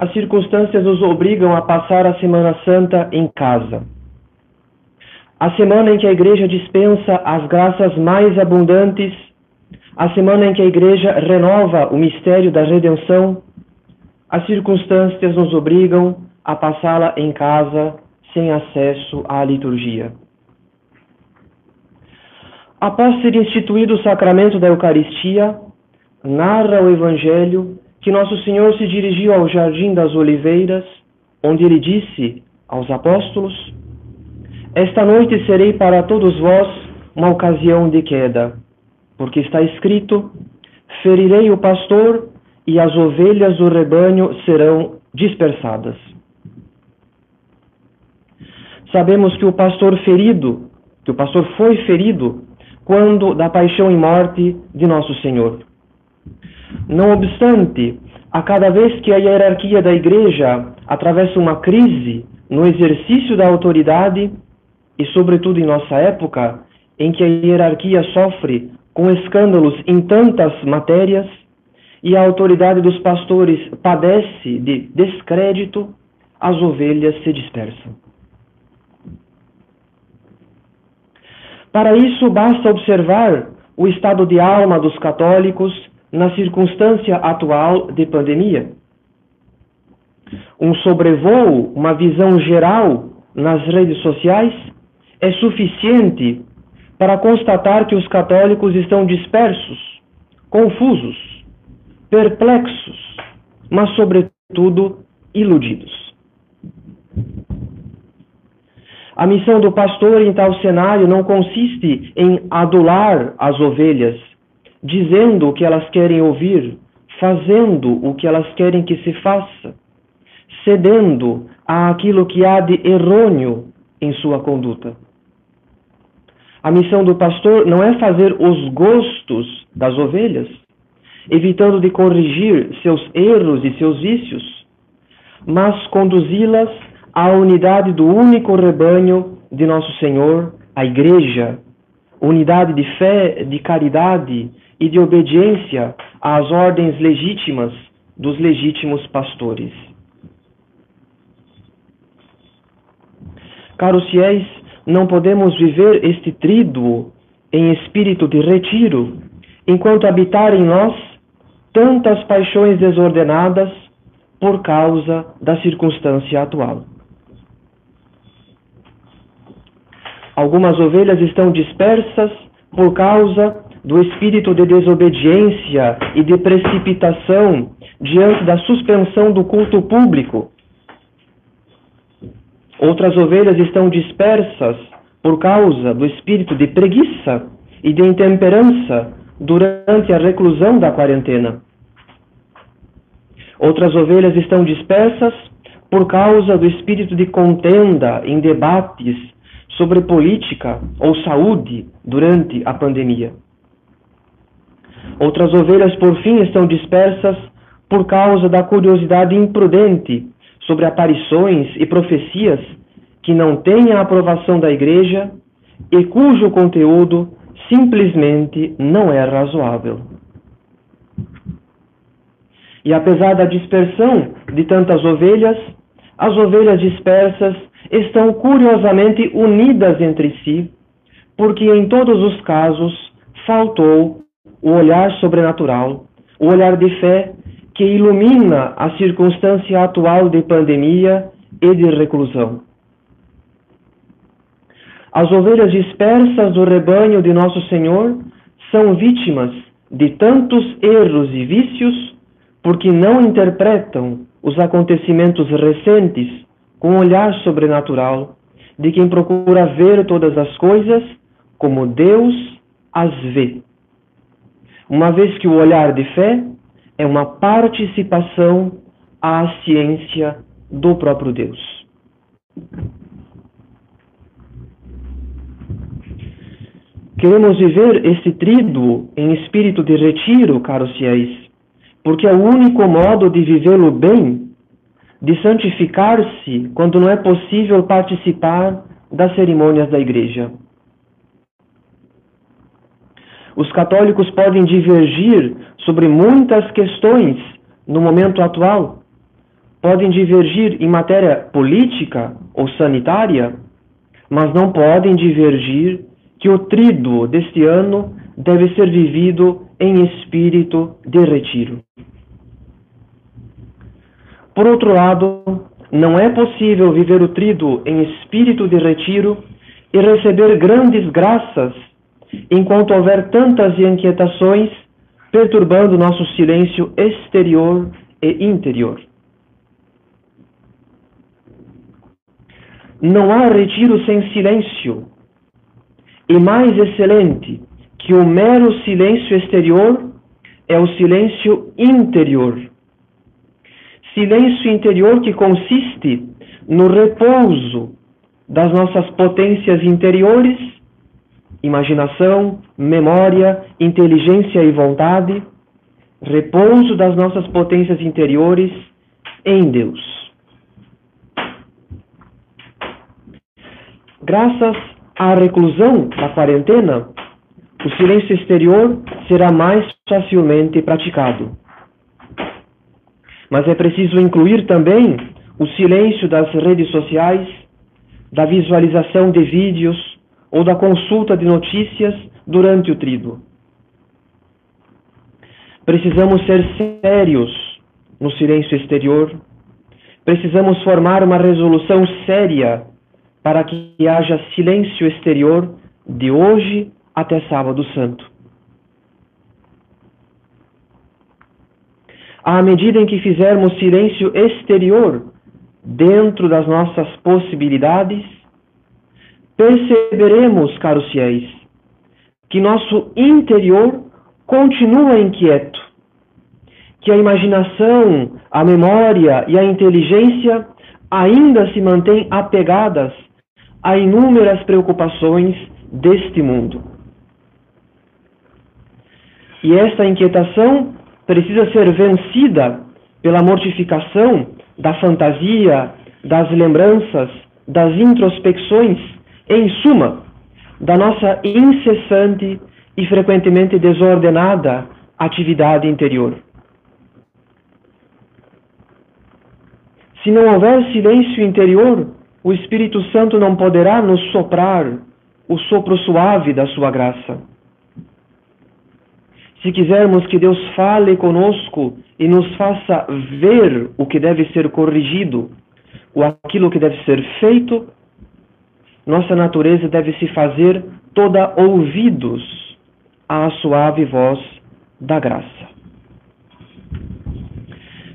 as circunstâncias nos obrigam a passar a Semana Santa em casa. A semana em que a Igreja dispensa as graças mais abundantes, a semana em que a Igreja renova o mistério da redenção, as circunstâncias nos obrigam a passá-la em casa sem acesso à liturgia. Após ser instituído o sacramento da Eucaristia, narra o Evangelho que Nosso Senhor se dirigiu ao Jardim das Oliveiras, onde ele disse aos apóstolos: Esta noite serei para todos vós uma ocasião de queda, porque está escrito: Ferirei o pastor e as ovelhas do rebanho serão dispersadas. Sabemos que o pastor ferido, que o pastor foi ferido quando da paixão e morte de nosso Senhor. Não obstante, a cada vez que a hierarquia da Igreja atravessa uma crise no exercício da autoridade, e sobretudo em nossa época, em que a hierarquia sofre com escândalos em tantas matérias, e a autoridade dos pastores padece de descrédito, as ovelhas se dispersam. Para isso, basta observar o estado de alma dos católicos na circunstância atual de pandemia. Um sobrevoo, uma visão geral nas redes sociais é suficiente para constatar que os católicos estão dispersos, confusos, perplexos, mas, sobretudo, iludidos. A missão do pastor em tal cenário não consiste em adular as ovelhas, dizendo o que elas querem ouvir, fazendo o que elas querem que se faça, cedendo àquilo que há de errôneo em sua conduta. A missão do pastor não é fazer os gostos das ovelhas, evitando de corrigir seus erros e seus vícios, mas conduzi-las à unidade do único rebanho de nosso Senhor, a Igreja, unidade de fé, de caridade e de obediência às ordens legítimas dos legítimos pastores. Caros fiéis, não podemos viver este tríduo em espírito de retiro, enquanto habitar em nós tantas paixões desordenadas por causa da circunstância atual. Algumas ovelhas estão dispersas por causa do espírito de desobediência e de precipitação diante da suspensão do culto público. Outras ovelhas estão dispersas por causa do espírito de preguiça e de intemperança durante a reclusão da quarentena. Outras ovelhas estão dispersas por causa do espírito de contenda em debates sobre política ou saúde durante a pandemia. Outras ovelhas, por fim, estão dispersas por causa da curiosidade imprudente sobre aparições e profecias que não têm a aprovação da Igreja e cujo conteúdo simplesmente não é razoável. E apesar da dispersão de tantas ovelhas, as ovelhas dispersas estão curiosamente unidas entre si, porque em todos os casos faltou o olhar sobrenatural, o olhar de fé que ilumina a circunstância atual de pandemia e de reclusão. As ovelhas dispersas do rebanho de Nosso Senhor são vítimas de tantos erros e vícios porque não interpretam os acontecimentos recentes com um olhar sobrenatural de quem procura ver todas as coisas como Deus as vê uma vez que o olhar de fé é uma participação à ciência do próprio Deus. Queremos viver esse tríduo em espírito de retiro, caros fiéis, porque é o único modo de vivê-lo bem, de santificar-se quando não é possível participar das cerimônias da igreja. Os católicos podem divergir sobre muitas questões no momento atual. Podem divergir em matéria política ou sanitária, mas não podem divergir que o tríduo deste ano deve ser vivido em espírito de retiro. Por outro lado, não é possível viver o tríduo em espírito de retiro e receber grandes graças enquanto houver tantas inquietações perturbando nosso silêncio exterior e interior. Não há retiro sem silêncio, e mais excelente que o mero silêncio exterior é o silêncio interior. Silêncio interior que consiste no repouso das nossas potências interiores, imaginação, memória, inteligência e vontade, repouso das nossas potências interiores em Deus. Graças a reclusão da quarentena, o silêncio exterior será mais facilmente praticado. Mas é preciso incluir também o silêncio das redes sociais, da visualização de vídeos ou da consulta de notícias durante o trido. Precisamos ser sérios no silêncio exterior. Precisamos formar uma resolução séria para que haja silêncio exterior de hoje até Sábado Santo. À medida em que fizermos silêncio exterior dentro das nossas possibilidades, perceberemos, caros fiéis, que nosso interior continua inquieto, que a imaginação, a memória e a inteligência ainda se mantêm apegadas a inúmeras preocupações deste mundo. E esta inquietação precisa ser vencida pela mortificação da fantasia, das lembranças, das introspecções, em suma, da nossa incessante e frequentemente desordenada atividade interior. Se não houver silêncio interior, o Espírito Santo não poderá nos soprar o sopro suave da sua graça. Se quisermos que Deus fale conosco e nos faça ver o que deve ser corrigido, ou aquilo que deve ser feito, nossa natureza deve se fazer toda ouvidos à suave voz da graça.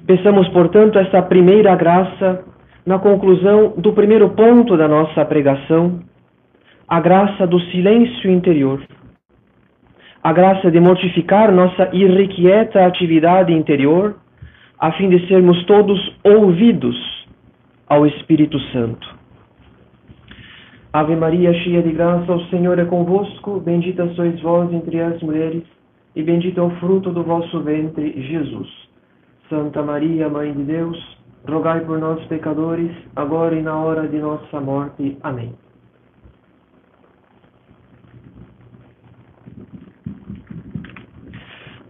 Peçamos, portanto, essa primeira graça na conclusão do primeiro ponto da nossa pregação, a graça do silêncio interior, a graça de mortificar nossa irrequieta atividade interior, a fim de sermos todos ouvidos ao Espírito Santo. Ave Maria, cheia de graça, o Senhor é convosco, bendita sois vós entre as mulheres, e bendito é o fruto do vosso ventre, Jesus. Santa Maria, Mãe de Deus, rogai por nós, pecadores, agora e na hora de nossa morte. Amém.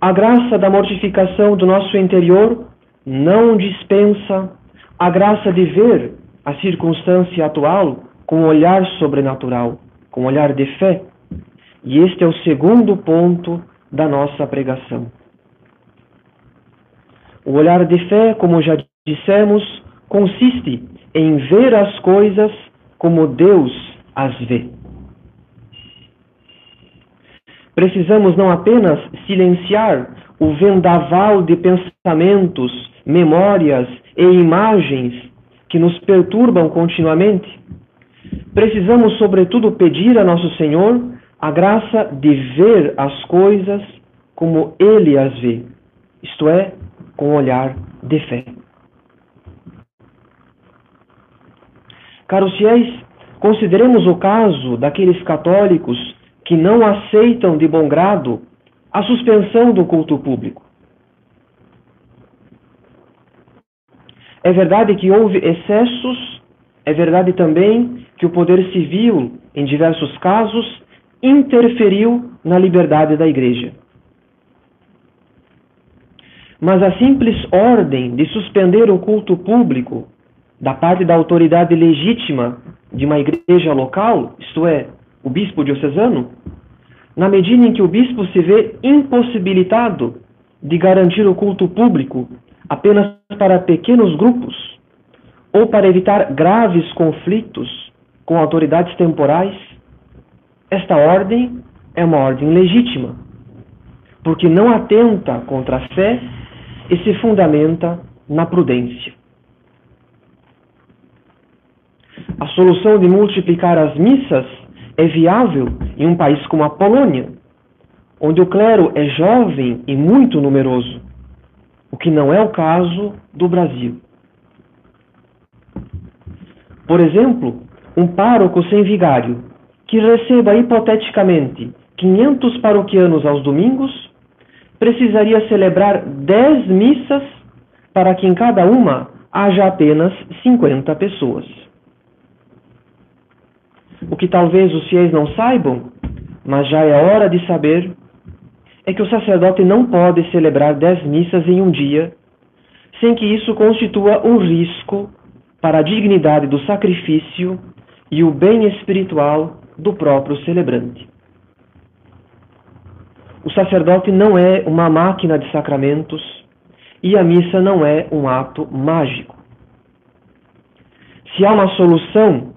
A graça da mortificação do nosso interior não dispensa a graça de ver a circunstância atual com um olhar sobrenatural, com um olhar de fé. E este é o segundo ponto da nossa pregação. O olhar de fé, como já dissemos, consiste em ver as coisas como Deus as vê. Precisamos não apenas silenciar o vendaval de pensamentos, memórias e imagens que nos perturbam continuamente, precisamos, sobretudo, pedir a Nosso Senhor a graça de ver as coisas como Ele as vê, isto é, com olhar de fé. Caros fiéis, consideremos o caso daqueles católicos que não aceitam de bom grado a suspensão do culto público. É verdade que houve excessos, é verdade também que o poder civil, em diversos casos, interferiu na liberdade da igreja. Mas a simples ordem de suspender o culto público da parte da autoridade legítima de uma igreja local, isto é, o bispo diocesano, na medida em que o bispo se vê impossibilitado de garantir o culto público apenas para pequenos grupos ou para evitar graves conflitos com autoridades temporais, esta ordem é uma ordem legítima, porque não atenta contra a fé e se fundamenta na prudência. A solução de multiplicar as missas é viável em um país como a Polônia, onde o clero é jovem e muito numeroso, o que não é o caso do Brasil. Por exemplo, um pároco sem vigário, que receba hipoteticamente 500 paroquianos aos domingos, precisaria celebrar 10 missas para que em cada uma haja apenas 50 pessoas. O que talvez os fiéis não saibam, mas já é hora de saber, é que o sacerdote não pode celebrar dez missas em um dia sem que isso constitua um risco para a dignidade do sacrifício e o bem espiritual do próprio celebrante. O sacerdote não é uma máquina de sacramentos e a missa não é um ato mágico. Se há uma solução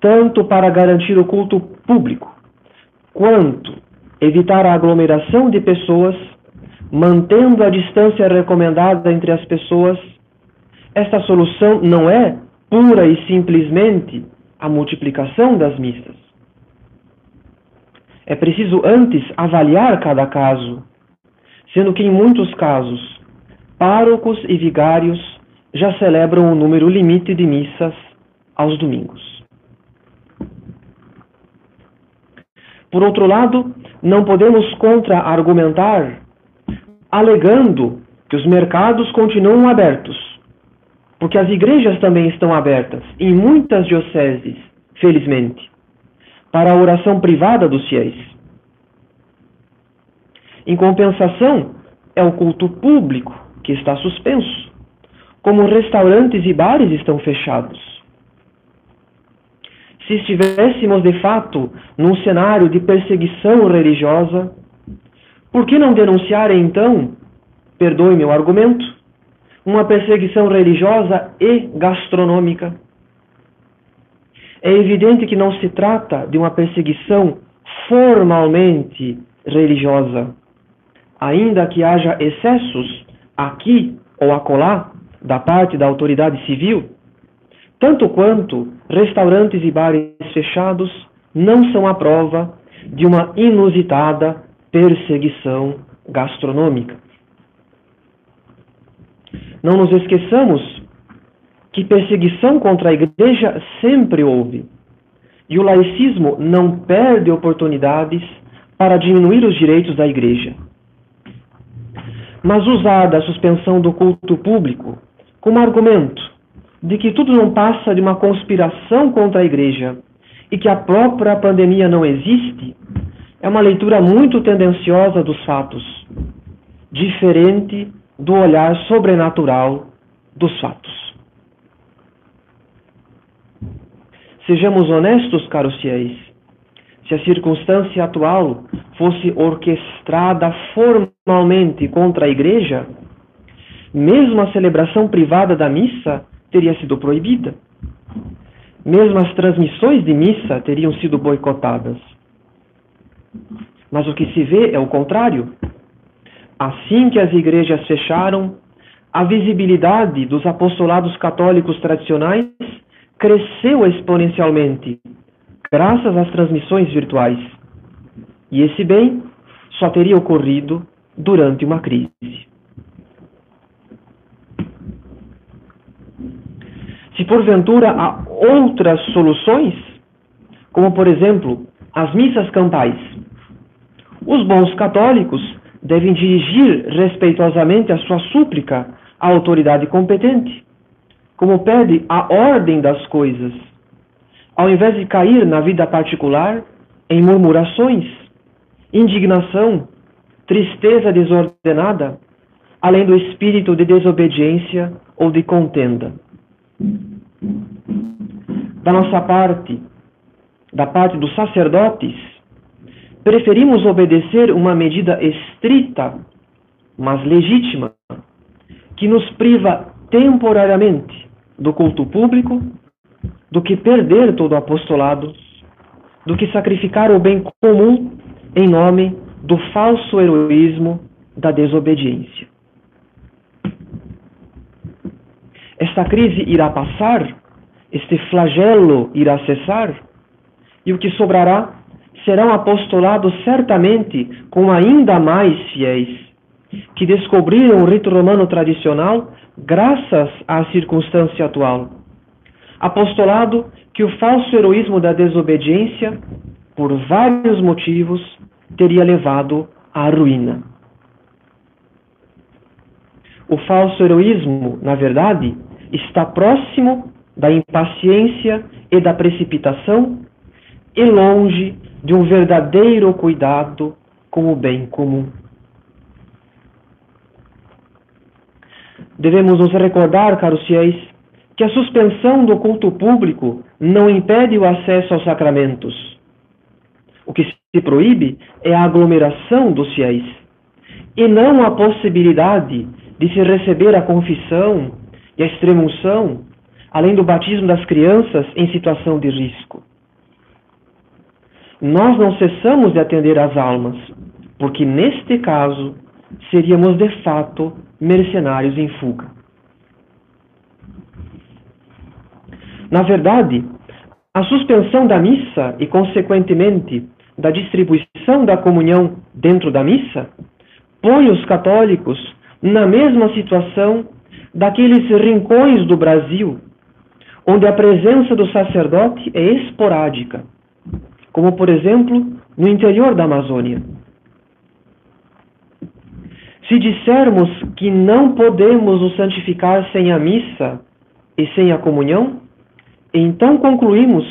tanto para garantir o culto público, quanto evitar a aglomeração de pessoas, mantendo a distância recomendada entre as pessoas, esta solução não é pura e simplesmente a multiplicação das missas. É preciso antes avaliar cada caso, sendo que em muitos casos, párocos e vigários já celebram o número limite de missas aos domingos. Por outro lado, não podemos contra-argumentar alegando que os mercados continuam abertos, porque as igrejas também estão abertas, em muitas dioceses, felizmente, para a oração privada dos fiéis. Em compensação, é o culto público que está suspenso, como restaurantes e bares estão fechados se estivéssemos de fato num cenário de perseguição religiosa, por que não denunciar então, perdoe meu argumento, uma perseguição religiosa e gastronômica? É evidente que não se trata de uma perseguição formalmente religiosa, ainda que haja excessos aqui ou acolá da parte da autoridade civil tanto quanto restaurantes e bares fechados não são a prova de uma inusitada perseguição gastronômica. Não nos esqueçamos que perseguição contra a igreja sempre houve. E o laicismo não perde oportunidades para diminuir os direitos da igreja. Mas usar da suspensão do culto público como argumento de que tudo não passa de uma conspiração contra a igreja e que a própria pandemia não existe, é uma leitura muito tendenciosa dos fatos, diferente do olhar sobrenatural dos fatos. Sejamos honestos, caros fiéis. Se a circunstância atual fosse orquestrada formalmente contra a igreja, mesmo a celebração privada da missa teria sido proibida. Mesmo as transmissões de missa teriam sido boicotadas. Mas o que se vê é o contrário. Assim que as igrejas fecharam, a visibilidade dos apostolados católicos tradicionais cresceu exponencialmente, graças às transmissões virtuais. E esse bem só teria ocorrido durante uma crise. Se porventura há outras soluções, como por exemplo, as missas campais. Os bons católicos devem dirigir respeitosamente a sua súplica à autoridade competente, como pede a ordem das coisas, ao invés de cair na vida particular em murmurações, indignação, tristeza desordenada, além do espírito de desobediência ou de contenda. Da nossa parte, da parte dos sacerdotes, preferimos obedecer uma medida estrita, mas legítima, que nos priva temporariamente do culto público, do que perder todo o apostolado, do que sacrificar o bem comum em nome do falso heroísmo da desobediência. Esta crise irá passar, este flagelo irá cessar, e o que sobrará serão apostolados certamente com ainda mais fiéis, que descobriram o rito romano tradicional graças à circunstância atual. Apostolado que o falso heroísmo da desobediência, por vários motivos, teria levado à ruína. O falso heroísmo, na verdade, está próximo da impaciência e da precipitação e longe de um verdadeiro cuidado com o bem comum. Devemos nos recordar, caros fiéis, que a suspensão do culto público não impede o acesso aos sacramentos. O que se proíbe é a aglomeração dos fiéis, e não a possibilidade de se receber a confissão e a extremunção, além do batismo das crianças em situação de risco. Nós não cessamos de atender às almas, porque neste caso seríamos de fato mercenários em fuga. Na verdade, a suspensão da missa e, consequentemente, da distribuição da comunhão dentro da missa põe os católicos na mesma situação daqueles rincões do Brasil onde a presença do sacerdote é esporádica, como por exemplo no interior da Amazônia. Se dissermos que não podemos nos santificar sem a missa e sem a comunhão, então concluímos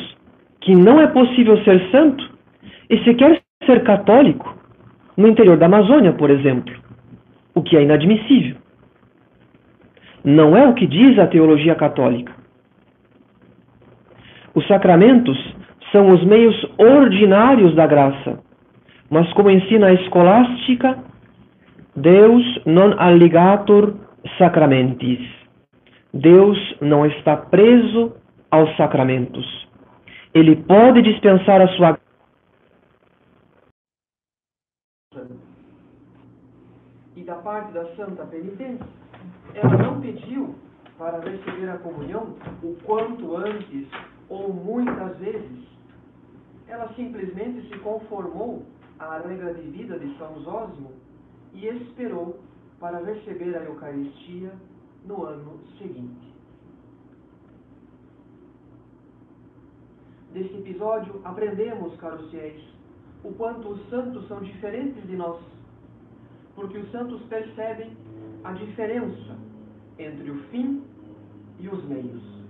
que não é possível ser santo e sequer ser católico no interior da Amazônia, por exemplo, o que é inadmissível. Não é o que diz a teologia católica. Os sacramentos são os meios ordinários da graça, mas como ensina a escolástica, Deus non alligator sacramentis. Deus não está preso aos sacramentos. Ele pode dispensar a sua e da parte da Santa Penitência, ela não pediu para receber a comunhão o quanto antes ou muitas vezes. Ela simplesmente se conformou à regra de vida de São Zósimo e esperou para receber a Eucaristia no ano seguinte. Deste episódio, aprendemos, caros fiéis, o quanto os santos são diferentes de nós, porque os santos percebem a diferença entre o fim e os meios.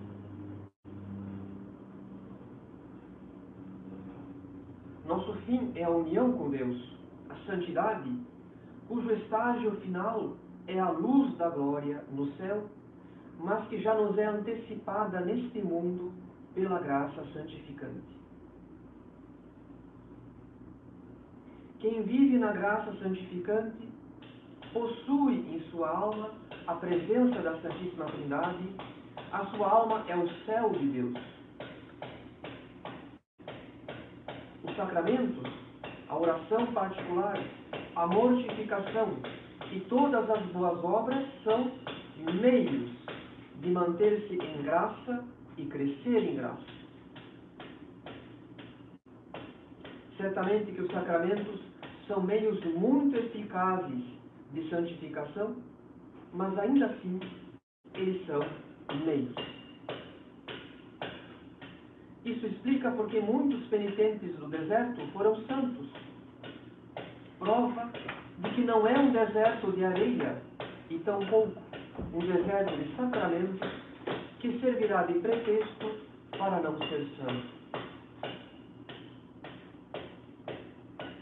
Nosso fim é a união com Deus, a santidade, cujo estágio final é a luz da glória no céu, mas que já nos é antecipada neste mundo pela graça santificante. Quem vive na graça santificante possui em sua alma a presença da Santíssima Trindade, a sua alma é o céu de Deus. Os sacramentos, a oração particular, a mortificação e todas as boas obras são meios de manter-se em graça e crescer em graça. Certamente que os sacramentos são meios muito eficazes de santificação, mas ainda assim eles são meios. Isso explica porque muitos penitentes do deserto foram santos. Prova de que não é um deserto de areia e tampouco um deserto de sacramentos que servirá de pretexto para não ser santo.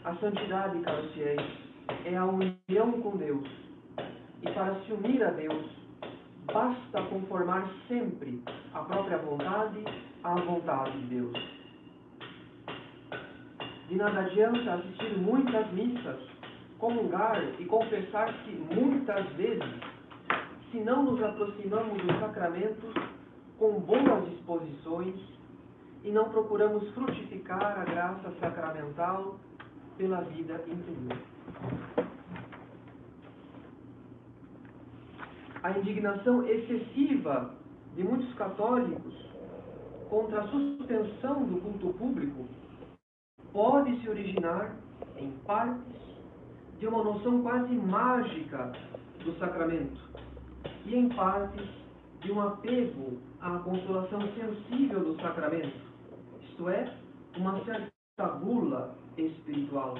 A santidade, caros fiéis, é a união com Deus. E para se unir a Deus, basta conformar sempre a própria vontade à vontade de Deus. De nada adianta assistir muitas missas, comungar e confessar-se muitas vezes, se não nos aproximamos dos sacramentos com boas disposições e não procuramos frutificar a graça sacramental pela vida interior. A indignação excessiva de muitos católicos contra a suspensão do culto público pode se originar, em partes, de uma noção quase mágica do sacramento e, em partes, de um apego à consolação sensível do sacramento, isto é, uma certa gula espiritual.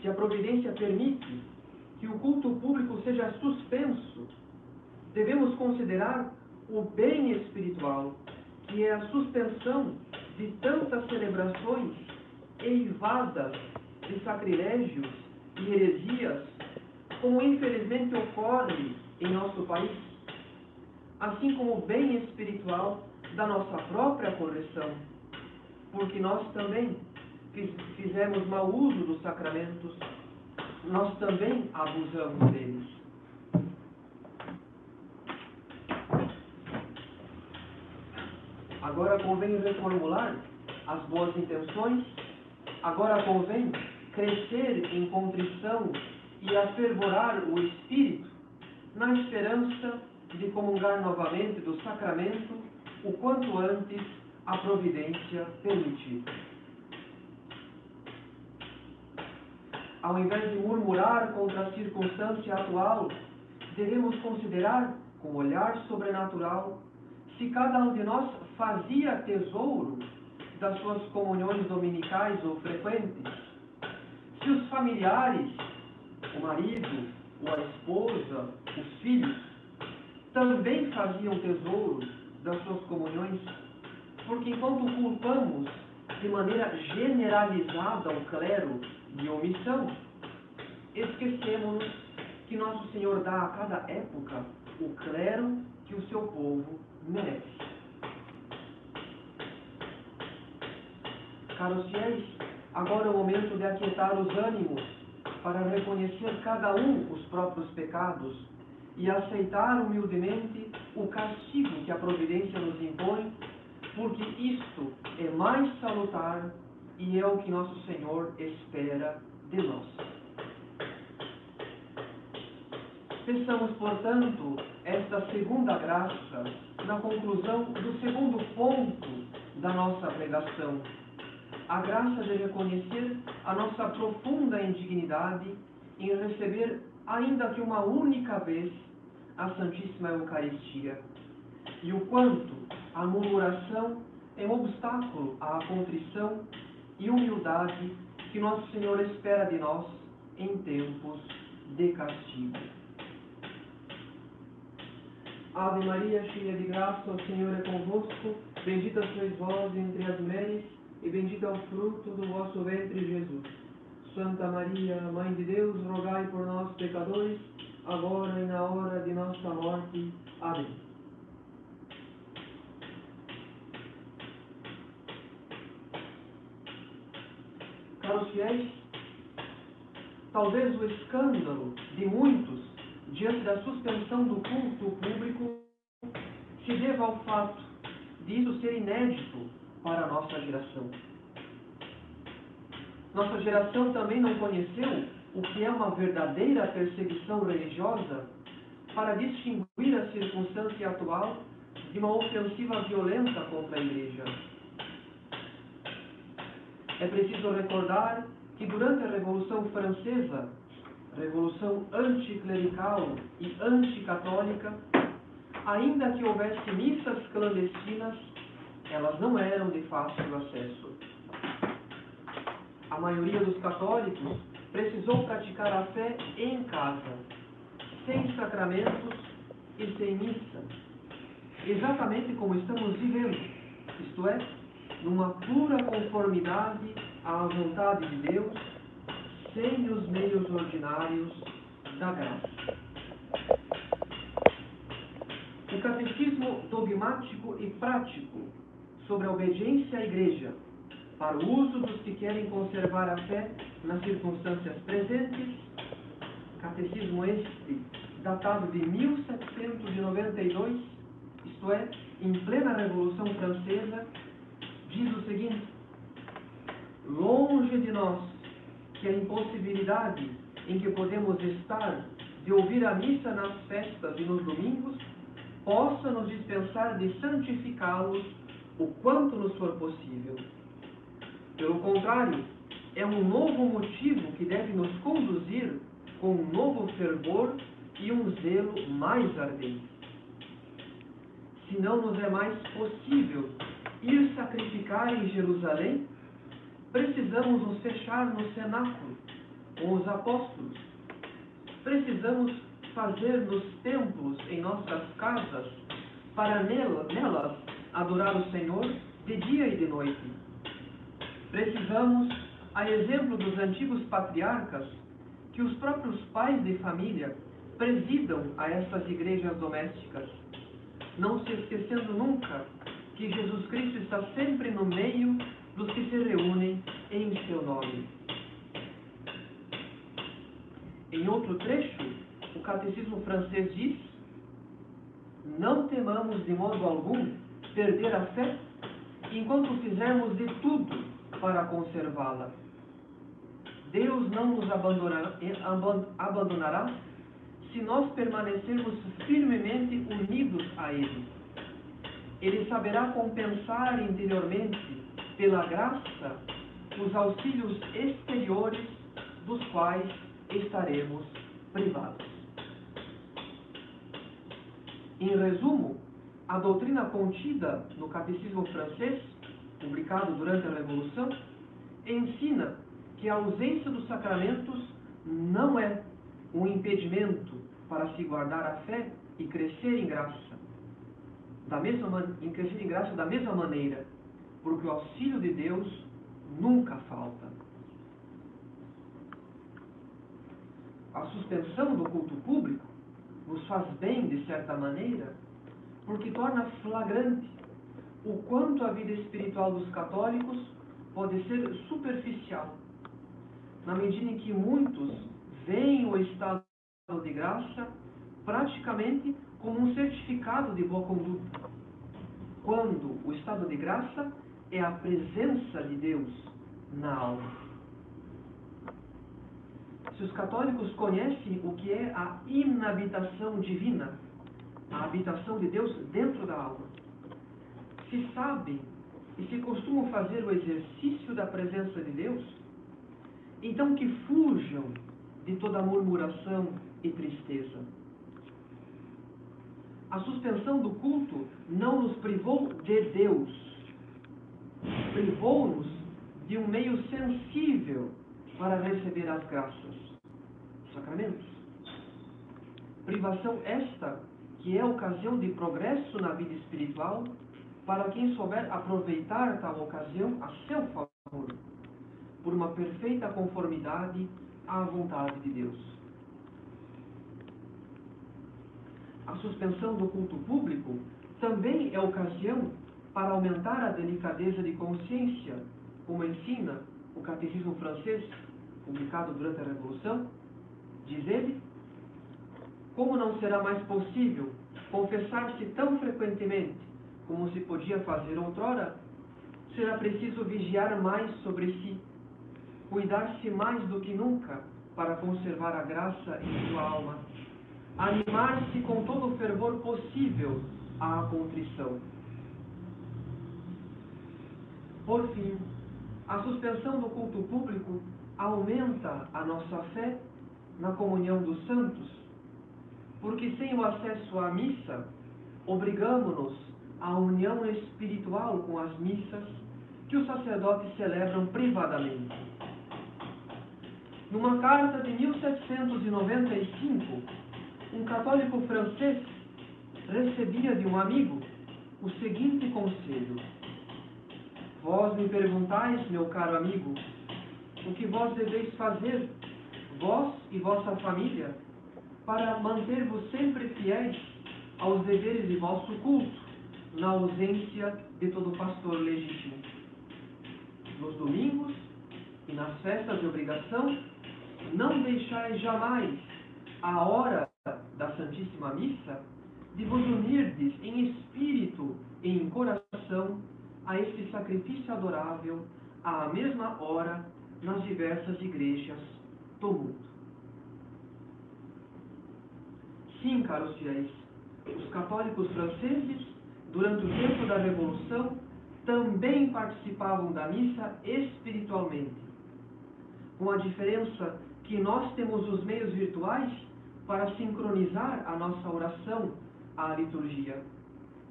Se a providência permite que o culto público seja suspenso, devemos considerar o bem espiritual, que é a suspensão de tantas celebrações eivadas de sacrilégios e heresias, como infelizmente ocorre em nosso país, assim como o bem espiritual da nossa própria correção, porque nós também fizemos mau uso dos sacramentos, nós também abusamos deles. Agora convém reformular as boas intenções, agora convém crescer em contrição e afervorar o espírito na esperança de comungar novamente do sacramento o quanto antes a providência permitir. Ao invés de murmurar contra a circunstância atual, devemos considerar, com olhar sobrenatural, se cada um de nós fazia tesouro das suas comunhões dominicais ou frequentes, se os familiares, o marido, ou a esposa, os filhos, também faziam tesouro das suas comunhões, porque enquanto culpamos de maneira generalizada o clero de omissão, esquecemos que nosso Senhor dá a cada época o clero que o seu povo merece. Caros fiéis, agora é o momento de aquietar os ânimos para reconhecer cada um os próprios pecados e aceitar humildemente o castigo que a providência nos impõe, porque isto é mais salutar e é o que nosso Senhor espera de nós. Peçamos, portanto, esta segunda graça na conclusão do segundo ponto da nossa pregação. A graça de reconhecer a nossa profunda indignidade em receber, ainda que uma única vez, a Santíssima Eucaristia e o quanto a murmuração é um obstáculo à contrição e humildade que Nosso Senhor espera de nós em tempos de castigo. Ave Maria, cheia de graça, o Senhor é convosco. Bendita sois vós entre as mulheres, e bendito é o fruto do vosso ventre, Jesus. Santa Maria, Mãe de Deus, rogai por nós, pecadores agora e na hora de nossa morte. Amém. Caros fiéis, talvez o escândalo de muitos diante da suspensão do culto público se deva ao fato de isso ser inédito para a nossa geração. Nossa geração também não conheceu o que é uma verdadeira perseguição religiosa para distinguir a circunstância atual de uma ofensiva violenta contra a Igreja. É preciso recordar que durante a Revolução Francesa, revolução anticlerical e anticatólica, ainda que houvesse missas clandestinas, elas não eram de fácil acesso. A maioria dos católicos precisou praticar a fé em casa, sem sacramentos e sem missa, exatamente como estamos vivendo, isto é, numa pura conformidade à vontade de Deus, sem os meios ordinários da graça. O catecismo dogmático e prático sobre a obediência à Igreja para o uso dos que querem conservar a fé nas circunstâncias presentes, catecismo este datado de 1792, isto é, em plena Revolução Francesa, diz o seguinte: Longe de nós que a impossibilidade em que podemos estar de ouvir a missa nas festas e nos domingos possa nos dispensar de santificá-los o quanto nos for possível. Pelo contrário, é um novo motivo que deve nos conduzir com um novo fervor e um zelo mais ardente. Se não nos é mais possível ir sacrificar em Jerusalém, precisamos nos fechar no cenáculo com os apóstolos. Precisamos fazer nos templos em nossas casas para nelas adorar o Senhor de dia e de noite. Precisamos, a exemplo dos antigos patriarcas, que os próprios pais de família presidam a essas igrejas domésticas, não se esquecendo nunca que Jesus Cristo está sempre no meio dos que se reúnem em seu nome. Em outro trecho, o catecismo francês diz: Não temamos de modo algum perder a fé enquanto fizermos de tudo para conservá-la. Deus não nos abandonará se nós permanecermos firmemente unidos a Ele. Ele saberá compensar interiormente, pela graça, os auxílios exteriores dos quais estaremos privados. Em resumo, a doutrina contida no Catecismo francês, publicado durante a Revolução, ensina que a ausência dos sacramentos não é um impedimento para se guardar a fé e crescer em graça. Da mesma em crescer em graça da mesma maneira, porque o auxílio de Deus nunca falta. A suspensão do culto público nos faz bem de certa maneira, porque torna flagrante o quanto a vida espiritual dos católicos pode ser superficial, na medida em que muitos veem o estado de graça praticamente como um certificado de boa conduta, quando o estado de graça é a presença de Deus na alma. Se os católicos conhecem o que é a inabitação divina, a habitação de Deus dentro da alma. Se sabem e se costumam fazer o exercício da presença de Deus, então que fujam de toda murmuração e tristeza. A suspensão do culto não nos privou de Deus, privou-nos de um meio sensível para receber as graças, os sacramentos. Privação esta que é ocasião de progresso na vida espiritual para quem souber aproveitar tal ocasião a seu favor, por uma perfeita conformidade à vontade de Deus. A suspensão do culto público também é ocasião para aumentar a delicadeza de consciência, como ensina o Catecismo francês, publicado durante a Revolução. Diz ele: como não será mais possível confessar-se tão frequentemente como se podia fazer outrora, será preciso vigiar mais sobre si, cuidar-se mais do que nunca para conservar a graça em sua alma, animar-se com todo o fervor possível à contrição. Por fim, a suspensão do culto público aumenta a nossa fé na comunhão dos santos porque sem o acesso à missa, obrigamos-nos à união espiritual com as missas que os sacerdotes celebram privadamente. Numa carta de 1795, um católico francês recebia de um amigo o seguinte conselho: Vós me perguntais, meu caro amigo, o que vós deveis fazer, vós e vossa família, para manter-vos sempre fiéis aos deveres de vosso culto, na ausência de todo pastor legítimo. Nos domingos e nas festas de obrigação, não deixais jamais a hora da Santíssima Missa de vos unirdes em espírito e em coração a este sacrifício adorável à mesma hora nas diversas igrejas do mundo. Sim, caros fiéis, os católicos franceses, durante o tempo da Revolução, também participavam da missa espiritualmente, com a diferença que nós temos os meios virtuais para sincronizar a nossa oração à liturgia,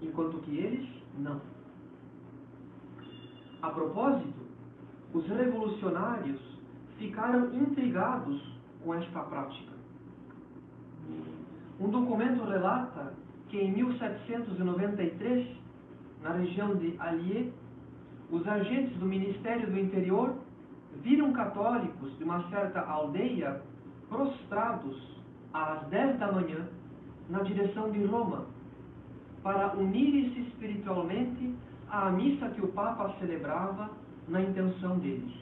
enquanto que eles não. A propósito, os revolucionários ficaram intrigados com esta prática. Um documento relata que em 1793, na região de Allier, os agentes do Ministério do Interior viram católicos de uma certa aldeia prostrados às 10 da manhã na direção de Roma, para unirem-se espiritualmente à missa que o Papa celebrava na intenção deles.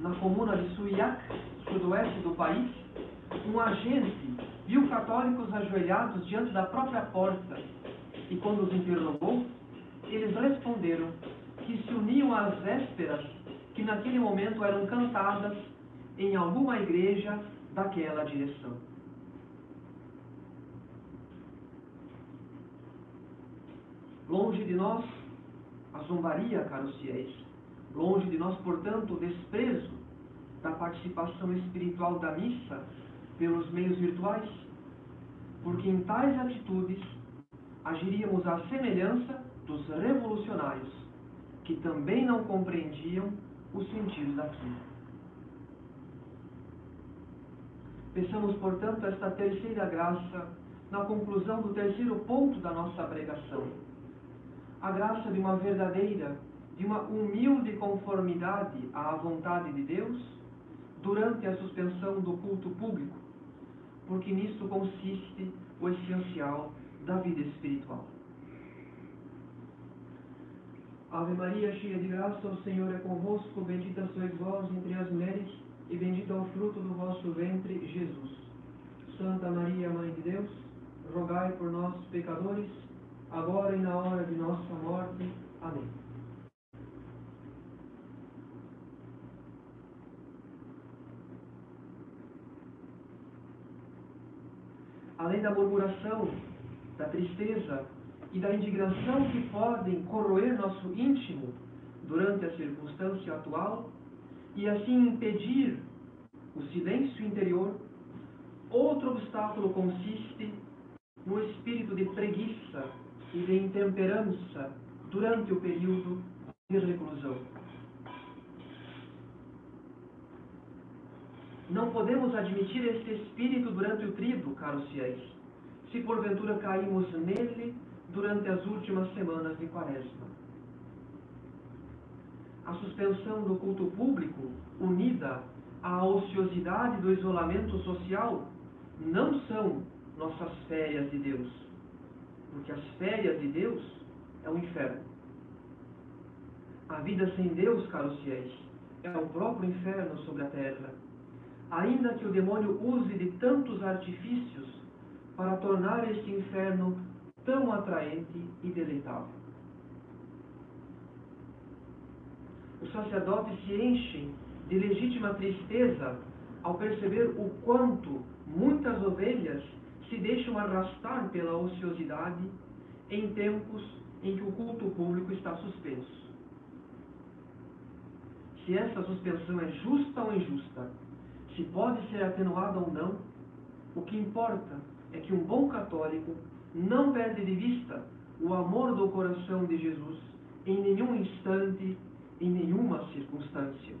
Na comuna de Suiac, sudoeste do país, um agente viu católicos ajoelhados diante da própria porta e, quando os interrogou, eles responderam que se uniam às vésperas que naquele momento eram cantadas em alguma igreja daquela direção. Longe de nós a zombaria, caros fiéis, longe de nós, portanto, o desprezo da participação espiritual da missa pelos meios virtuais, porque em tais atitudes agiríamos à semelhança dos revolucionários, que também não compreendiam o sentido daquilo. Peçamos, portanto, esta terceira graça na conclusão do terceiro ponto da nossa pregação. A graça de uma verdadeira, de uma humilde conformidade à vontade de Deus durante a suspensão do culto público, porque nisto consiste o essencial da vida espiritual. Ave Maria, cheia de graça, o Senhor é convosco, bendita sois vós entre as mulheres e bendito é o fruto do vosso ventre, Jesus. Santa Maria, Mãe de Deus, rogai por nós, pecadores, agora e na hora de nossa morte. Amém. Além da murmuração, da tristeza e da indignação que podem corroer nosso íntimo durante a circunstância atual, e assim impedir o silêncio interior, outro obstáculo consiste no espírito de preguiça e de intemperança durante o período de reclusão. Não podemos admitir este espírito durante o trido, caros fiéis, se porventura caímos nele durante as últimas semanas de quaresma a suspensão do culto público, unida à ociosidade do isolamento social, não são nossas férias de Deus. Porque as férias de Deus é o inferno. A vida sem Deus, caros fiéis, é o próprio inferno sobre a terra. Ainda que o demônio use de tantos artifícios para tornar este inferno tão atraente e deleitável. os sacerdotes se enchem de legítima tristeza ao perceber o quanto muitas ovelhas se deixam arrastar pela ociosidade em tempos em que o culto público está suspenso. Se essa suspensão é justa ou injusta, se pode ser atenuada ou não, o que importa é que um bom católico não perde de vista o amor do coração de Jesus em nenhum instante, em nenhuma circunstância.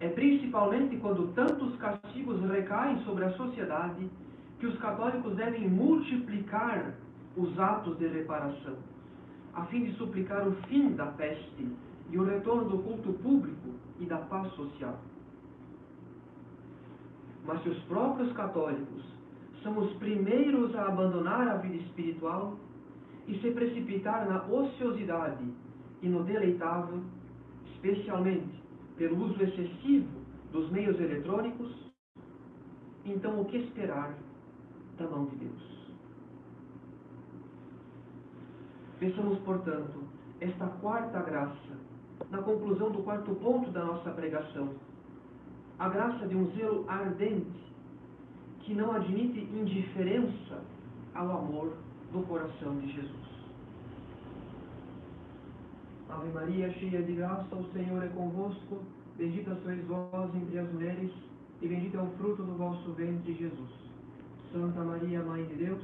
É principalmente quando tantos castigos recaem sobre a sociedade que os católicos devem multiplicar os atos de reparação, a fim de suplicar o fim da peste e o retorno do culto público social. Mas se os próprios católicos são os primeiros a abandonar a vida espiritual e se precipitar na ociosidade e no deleitável, especialmente pelo uso excessivo dos meios eletrônicos, então o que esperar da mão de Deus? Pensamos, portanto, esta quarta graça na conclusão do quarto ponto da nossa pregação. A graça de um zelo ardente que não admite indiferença ao amor do coração de Jesus. Ave Maria, cheia de graça, o Senhor é convosco. Bendita sois vós entre as mulheres, e bendito é o fruto do vosso ventre, Jesus. Santa Maria, Mãe de Deus,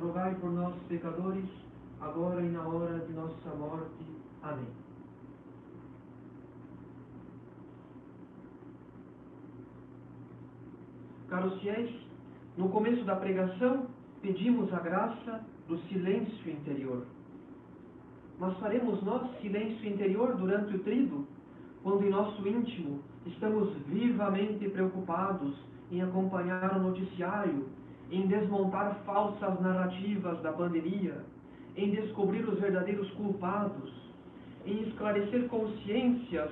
rogai por nós, pecadores, agora e na hora de nossa morte. Amém. Caros fiéis, no começo da pregação, pedimos a graça do silêncio interior. Mas faremos nós silêncio interior durante o trido, quando em nosso íntimo estamos vivamente preocupados em acompanhar o noticiário, em desmontar falsas narrativas da pandemia, em descobrir os verdadeiros culpados, em esclarecer consciências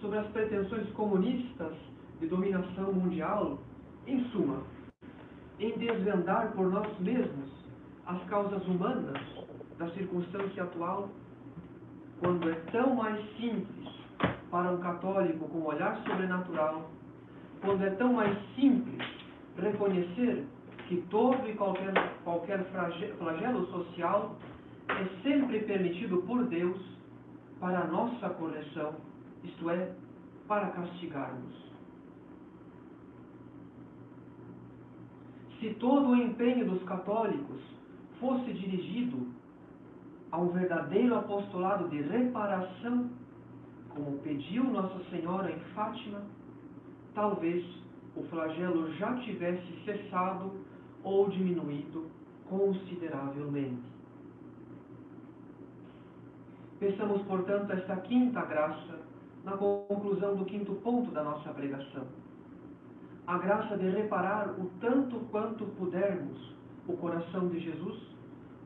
sobre as pretensões comunistas de dominação mundial em suma, em desvendar por nós mesmos as causas humanas da circunstância atual, quando é tão mais simples para um católico com olhar sobrenatural, quando é tão mais simples reconhecer que todo e qualquer, qualquer flagelo social é sempre permitido por Deus para nossa correção, isto é, para castigarmos. Se todo o empenho dos católicos fosse dirigido ao verdadeiro apostolado de reparação, como pediu Nossa Senhora em Fátima, talvez o flagelo já tivesse cessado ou diminuído consideravelmente. Pensamos, portanto, esta quinta graça na conclusão do quinto ponto da nossa pregação a graça de reparar o tanto quanto pudermos o coração de Jesus,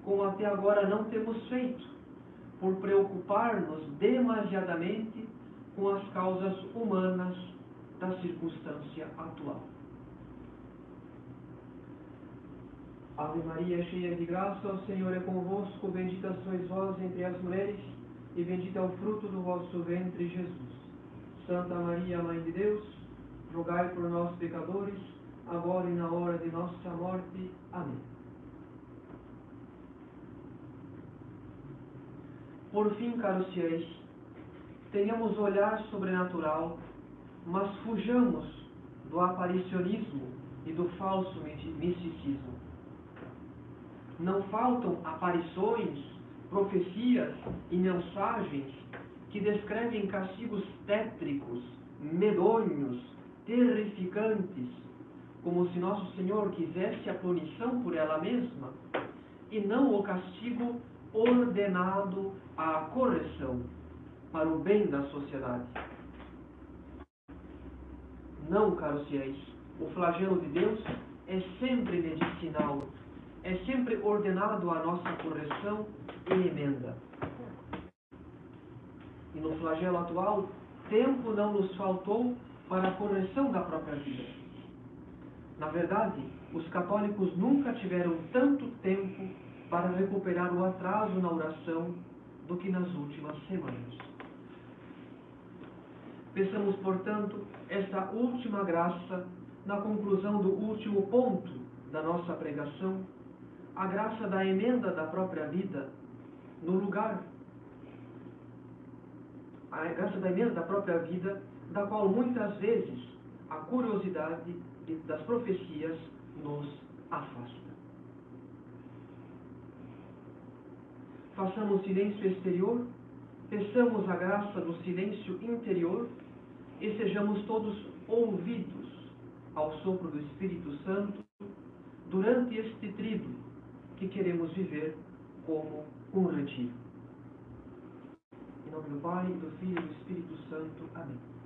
como até agora não temos feito, por preocupar-nos demasiadamente com as causas humanas da circunstância atual. Ave Maria, cheia de graça, o Senhor é convosco, bendita sois vós entre as mulheres, e bendito é o fruto do vosso ventre, Jesus. Santa Maria, Mãe de Deus, rogai por nós, pecadores, agora e na hora de nossa morte. Amém. Por fim, caros fiéis, tenhamos olhar sobrenatural, mas fujamos do aparicionismo e do falso misticismo. Não faltam aparições, profecias e mensagens que descrevem castigos tétricos, medonhos, terrificantes, como se Nosso Senhor quisesse a punição por ela mesma e não o castigo ordenado à correção para o bem da sociedade. Não, caros fiéis, o flagelo de Deus é sempre medicinal, é sempre ordenado à nossa correção e emenda. E no flagelo atual, tempo não nos faltou para a correção da própria vida. Na verdade, os católicos nunca tiveram tanto tempo para recuperar o atraso na oração do que nas últimas semanas. Pensamos, portanto, esta última graça na conclusão do último ponto da nossa pregação, a graça da emenda da própria vida no lugar. A graça da emenda da própria vida da qual muitas vezes a curiosidade das profecias nos afasta. Façamos silêncio exterior, peçamos a graça do silêncio interior e sejamos todos ouvidos ao sopro do Espírito Santo durante este trido que queremos viver como um retiro. Em nome do Pai, do Filho e do Espírito Santo. Amém.